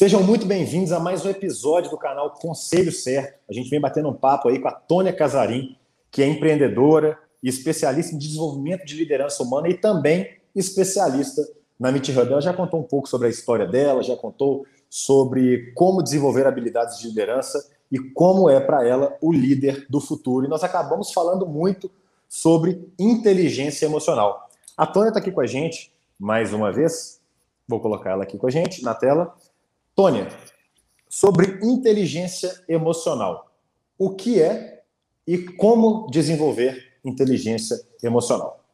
Sejam muito bem-vindos a mais um episódio do canal Conselho Certo. A gente vem batendo um papo aí com a Tônia Casarim, que é empreendedora e especialista em desenvolvimento de liderança humana e também especialista na Meet Hub. Ela já contou um pouco sobre a história dela, já contou sobre como desenvolver habilidades de liderança e como é para ela o líder do futuro. E nós acabamos falando muito sobre inteligência emocional. A Tônia está aqui com a gente mais uma vez. Vou colocar ela aqui com a gente na tela. Tônia, sobre inteligência emocional. O que é e como desenvolver inteligência emocional?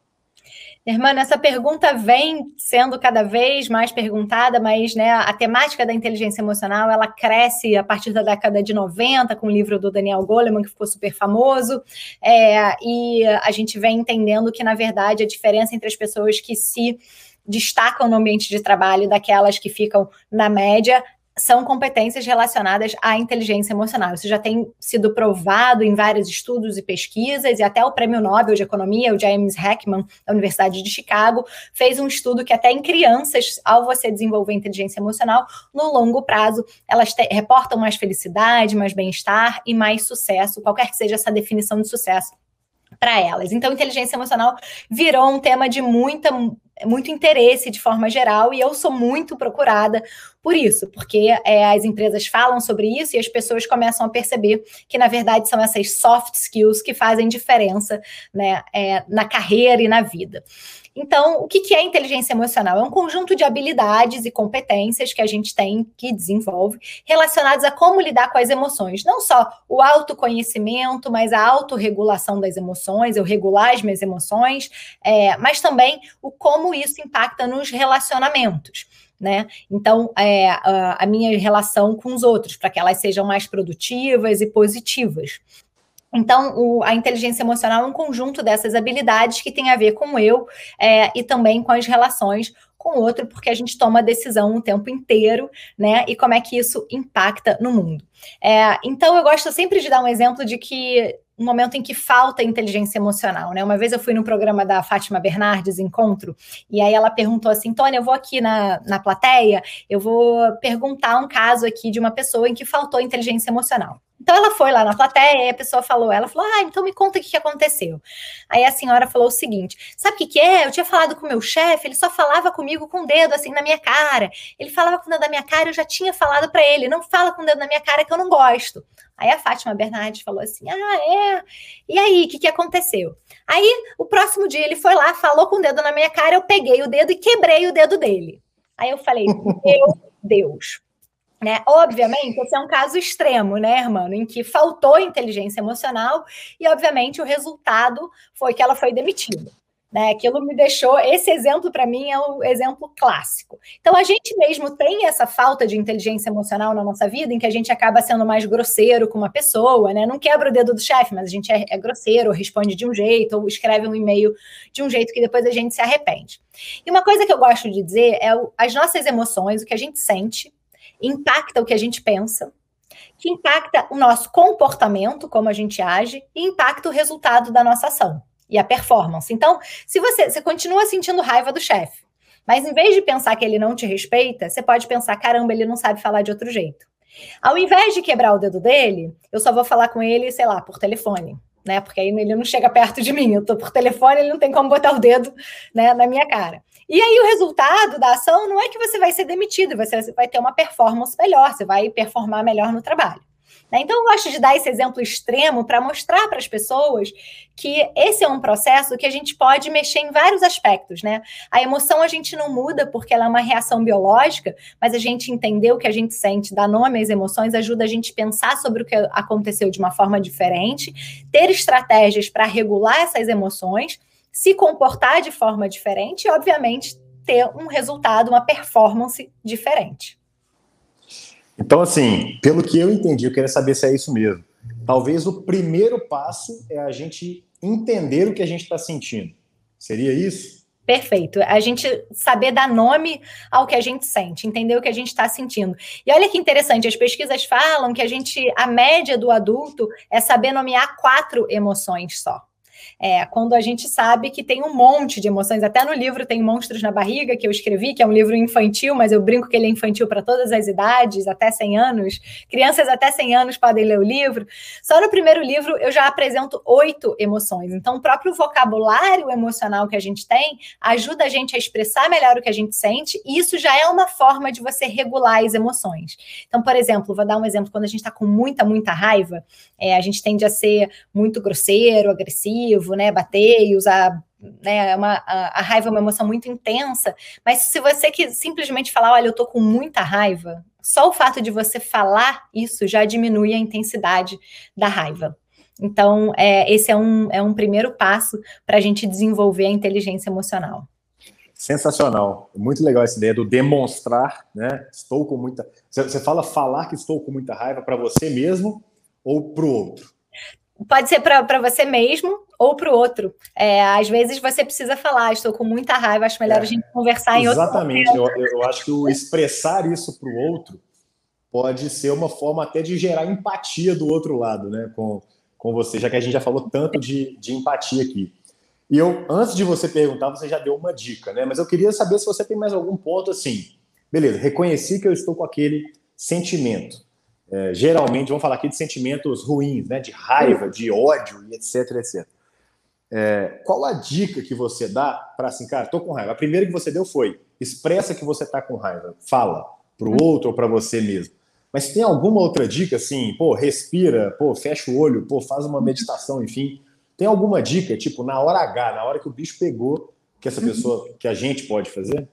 Irmã, essa pergunta vem sendo cada vez mais perguntada, mas né, a temática da inteligência emocional ela cresce a partir da década de 90, com o livro do Daniel Goleman, que ficou super famoso, é, e a gente vem entendendo que, na verdade, a diferença entre as pessoas que se destacam no ambiente de trabalho daquelas que ficam na média são competências relacionadas à inteligência emocional. Isso já tem sido provado em vários estudos e pesquisas, e até o Prêmio Nobel de Economia, o James Heckman, da Universidade de Chicago, fez um estudo que até em crianças, ao você desenvolver inteligência emocional, no longo prazo, elas te, reportam mais felicidade, mais bem-estar e mais sucesso, qualquer que seja essa definição de sucesso para elas. Então, inteligência emocional virou um tema de muita muito interesse de forma geral e eu sou muito procurada por isso, porque é, as empresas falam sobre isso e as pessoas começam a perceber que, na verdade, são essas soft skills que fazem diferença né, é, na carreira e na vida. Então, o que é inteligência emocional? É um conjunto de habilidades e competências que a gente tem, que desenvolve, relacionadas a como lidar com as emoções. Não só o autoconhecimento, mas a autorregulação das emoções, eu regular as minhas emoções, é, mas também o como isso impacta nos relacionamentos. Né? Então, é, a, a minha relação com os outros, para que elas sejam mais produtivas e positivas. Então, o, a inteligência emocional é um conjunto dessas habilidades que tem a ver com eu é, e também com as relações com o outro, porque a gente toma decisão o tempo inteiro, né? E como é que isso impacta no mundo. É, então, eu gosto sempre de dar um exemplo de que um momento em que falta inteligência emocional, né? Uma vez eu fui no programa da Fátima Bernardes, Encontro, e aí ela perguntou assim, Tônia, eu vou aqui na, na plateia, eu vou perguntar um caso aqui de uma pessoa em que faltou inteligência emocional. Então ela foi lá na plateia e a pessoa falou, ela falou, ah, então me conta o que, que aconteceu. Aí a senhora falou o seguinte, sabe o que, que é? Eu tinha falado com o meu chefe, ele só falava comigo com o dedo assim na minha cara. Ele falava com o dedo na minha cara, eu já tinha falado para ele, não fala com o dedo na minha cara que eu não gosto. Aí a Fátima Bernardes falou assim, ah, é? E aí, o que, que aconteceu? Aí, o próximo dia ele foi lá, falou com o dedo na minha cara, eu peguei o dedo e quebrei o dedo dele. Aí eu falei, meu Deus, né? Obviamente, esse é um caso extremo, né, irmão, em que faltou inteligência emocional e, obviamente, o resultado foi que ela foi demitida. Né? Aquilo me deixou. Esse exemplo, para mim, é o exemplo clássico. Então, a gente mesmo tem essa falta de inteligência emocional na nossa vida, em que a gente acaba sendo mais grosseiro com uma pessoa, né? Não quebra o dedo do chefe, mas a gente é, é grosseiro, responde de um jeito, ou escreve um e-mail de um jeito que depois a gente se arrepende. E uma coisa que eu gosto de dizer é o, as nossas emoções, o que a gente sente, impacta o que a gente pensa, que impacta o nosso comportamento, como a gente age, e impacta o resultado da nossa ação e a performance. Então, se você, você continua sentindo raiva do chefe, mas em vez de pensar que ele não te respeita, você pode pensar: caramba, ele não sabe falar de outro jeito. Ao invés de quebrar o dedo dele, eu só vou falar com ele, sei lá, por telefone. Né? Porque aí ele não chega perto de mim. Eu tô por telefone, ele não tem como botar o dedo né, na minha cara. E aí o resultado da ação não é que você vai ser demitido, você vai ter uma performance melhor, você vai performar melhor no trabalho. Né? Então, eu gosto de dar esse exemplo extremo para mostrar para as pessoas que esse é um processo que a gente pode mexer em vários aspectos. Né? A emoção a gente não muda porque ela é uma reação biológica, mas a gente entender o que a gente sente, dar nome às emoções, ajuda a gente pensar sobre o que aconteceu de uma forma diferente, ter estratégias para regular essas emoções se comportar de forma diferente e, obviamente, ter um resultado, uma performance diferente. Então, assim, pelo que eu entendi, eu queria saber se é isso mesmo. Talvez o primeiro passo é a gente entender o que a gente está sentindo. Seria isso? Perfeito. A gente saber dar nome ao que a gente sente, entender o que a gente está sentindo. E olha que interessante, as pesquisas falam que a gente, a média do adulto é saber nomear quatro emoções só. É, quando a gente sabe que tem um monte de emoções, até no livro tem Monstros na Barriga, que eu escrevi, que é um livro infantil, mas eu brinco que ele é infantil para todas as idades, até 100 anos. Crianças até 100 anos podem ler o livro. Só no primeiro livro eu já apresento oito emoções. Então, o próprio vocabulário emocional que a gente tem ajuda a gente a expressar melhor o que a gente sente, e isso já é uma forma de você regular as emoções. Então, por exemplo, vou dar um exemplo: quando a gente está com muita, muita raiva, é, a gente tende a ser muito grosseiro, agressivo, né? Bater e usar né, uma, a, a, raiva é uma emoção muito intensa, mas se você que simplesmente falar, olha, eu tô com muita raiva, só o fato de você falar isso já diminui a intensidade da raiva. Então, é, esse é um, é um primeiro passo para a gente desenvolver a inteligência emocional. Sensacional. Muito legal essa ideia do demonstrar, né? Estou com muita. Você fala falar que estou com muita raiva para você mesmo ou para o outro? Pode ser para você mesmo ou para o outro. É, às vezes você precisa falar, estou com muita raiva, acho melhor é, a gente conversar em outro Exatamente. Eu, eu acho que o expressar isso para o outro pode ser uma forma até de gerar empatia do outro lado, né? Com, com você, já que a gente já falou tanto de, de empatia aqui. E eu, antes de você perguntar, você já deu uma dica, né? Mas eu queria saber se você tem mais algum ponto assim. Beleza, reconheci que eu estou com aquele sentimento. É, geralmente, vamos falar aqui de sentimentos ruins, né? De raiva, de ódio e etc, etc. É, qual a dica que você dá para assim, cara, tô com raiva? A primeira que você deu foi expressa que você tá com raiva, fala para o outro ou para você mesmo. Mas tem alguma outra dica assim, pô, respira, pô, fecha o olho, pô, faz uma meditação, enfim. Tem alguma dica, tipo, na hora H, na hora que o bicho pegou, que essa pessoa, que a gente pode fazer?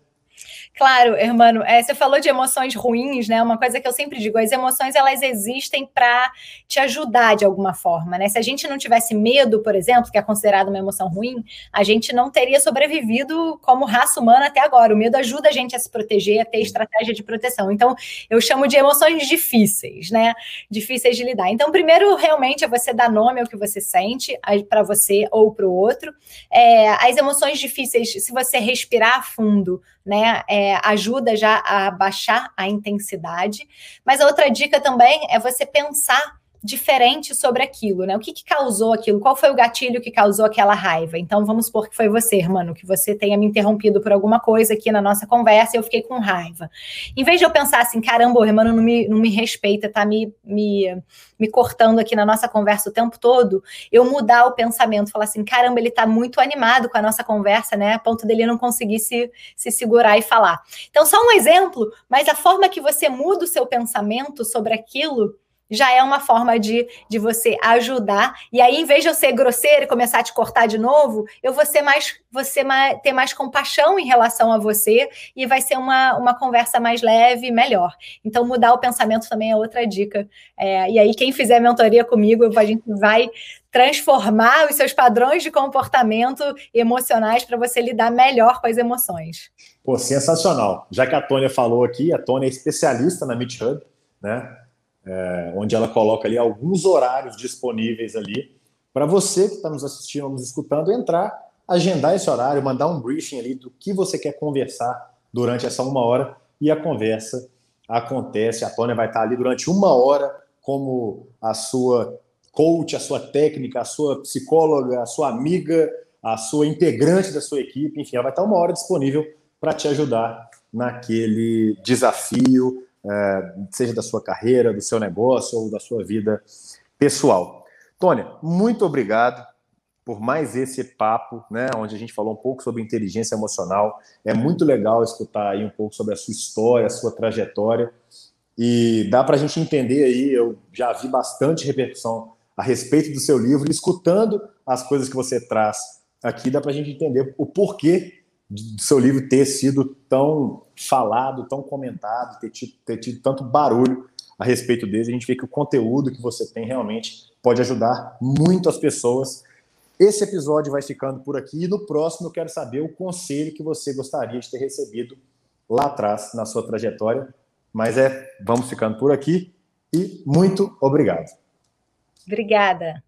Claro, hermano, é, você falou de emoções ruins, né? Uma coisa que eu sempre digo, as emoções elas existem para te ajudar de alguma forma, né? Se a gente não tivesse medo, por exemplo, que é considerado uma emoção ruim, a gente não teria sobrevivido como raça humana até agora. O medo ajuda a gente a se proteger, a ter estratégia de proteção. Então, eu chamo de emoções difíceis, né? Difíceis de lidar. Então, primeiro, realmente, é você dar nome ao que você sente para você ou para o outro. É, as emoções difíceis, se você respirar fundo, né? É, ajuda já a baixar a intensidade. Mas a outra dica também é você pensar diferente sobre aquilo, né? O que, que, causou aquilo? Qual foi o gatilho que causou aquela raiva? Então, vamos supor que foi você, irmão, que você tenha me interrompido por alguma coisa aqui na nossa conversa e eu fiquei com raiva. Em vez de eu pensar assim, caramba, o irmão não me, não me respeita, tá me, me, me cortando aqui na nossa conversa o tempo todo, eu mudar o pensamento, falar assim, caramba, ele tá muito animado com a nossa conversa, né? A ponto dele não conseguir se, se segurar e falar. Então, só um exemplo, mas a forma que você muda o seu pensamento sobre aquilo já é uma forma de, de você ajudar. E aí, em vez de eu ser grosseira e começar a te cortar de novo, eu vou ser mais, você ter mais compaixão em relação a você e vai ser uma, uma conversa mais leve e melhor. Então, mudar o pensamento também é outra dica. É, e aí, quem fizer mentoria comigo, a gente vai transformar os seus padrões de comportamento emocionais para você lidar melhor com as emoções. Pô, sensacional. Já que a Tônia falou aqui, a Tônia é especialista na Meet Hub, né? É, onde ela coloca ali alguns horários disponíveis ali para você que está nos assistindo, nos escutando, entrar, agendar esse horário, mandar um briefing ali do que você quer conversar durante essa uma hora e a conversa acontece. A Tônia vai estar ali durante uma hora como a sua coach, a sua técnica, a sua psicóloga, a sua amiga, a sua integrante da sua equipe, enfim, ela vai estar uma hora disponível para te ajudar naquele desafio, seja da sua carreira, do seu negócio ou da sua vida pessoal. Tônia, muito obrigado por mais esse papo, né, onde a gente falou um pouco sobre inteligência emocional. É muito legal escutar aí um pouco sobre a sua história, a sua trajetória. E dá para a gente entender aí, eu já vi bastante repercussão a respeito do seu livro, escutando as coisas que você traz aqui, dá para a gente entender o porquê do seu livro ter sido tão falado, tão comentado, ter tido, ter tido tanto barulho a respeito dele. A gente vê que o conteúdo que você tem realmente pode ajudar muito as pessoas. Esse episódio vai ficando por aqui e no próximo eu quero saber o conselho que você gostaria de ter recebido lá atrás na sua trajetória. Mas é, vamos ficando por aqui e muito obrigado. Obrigada.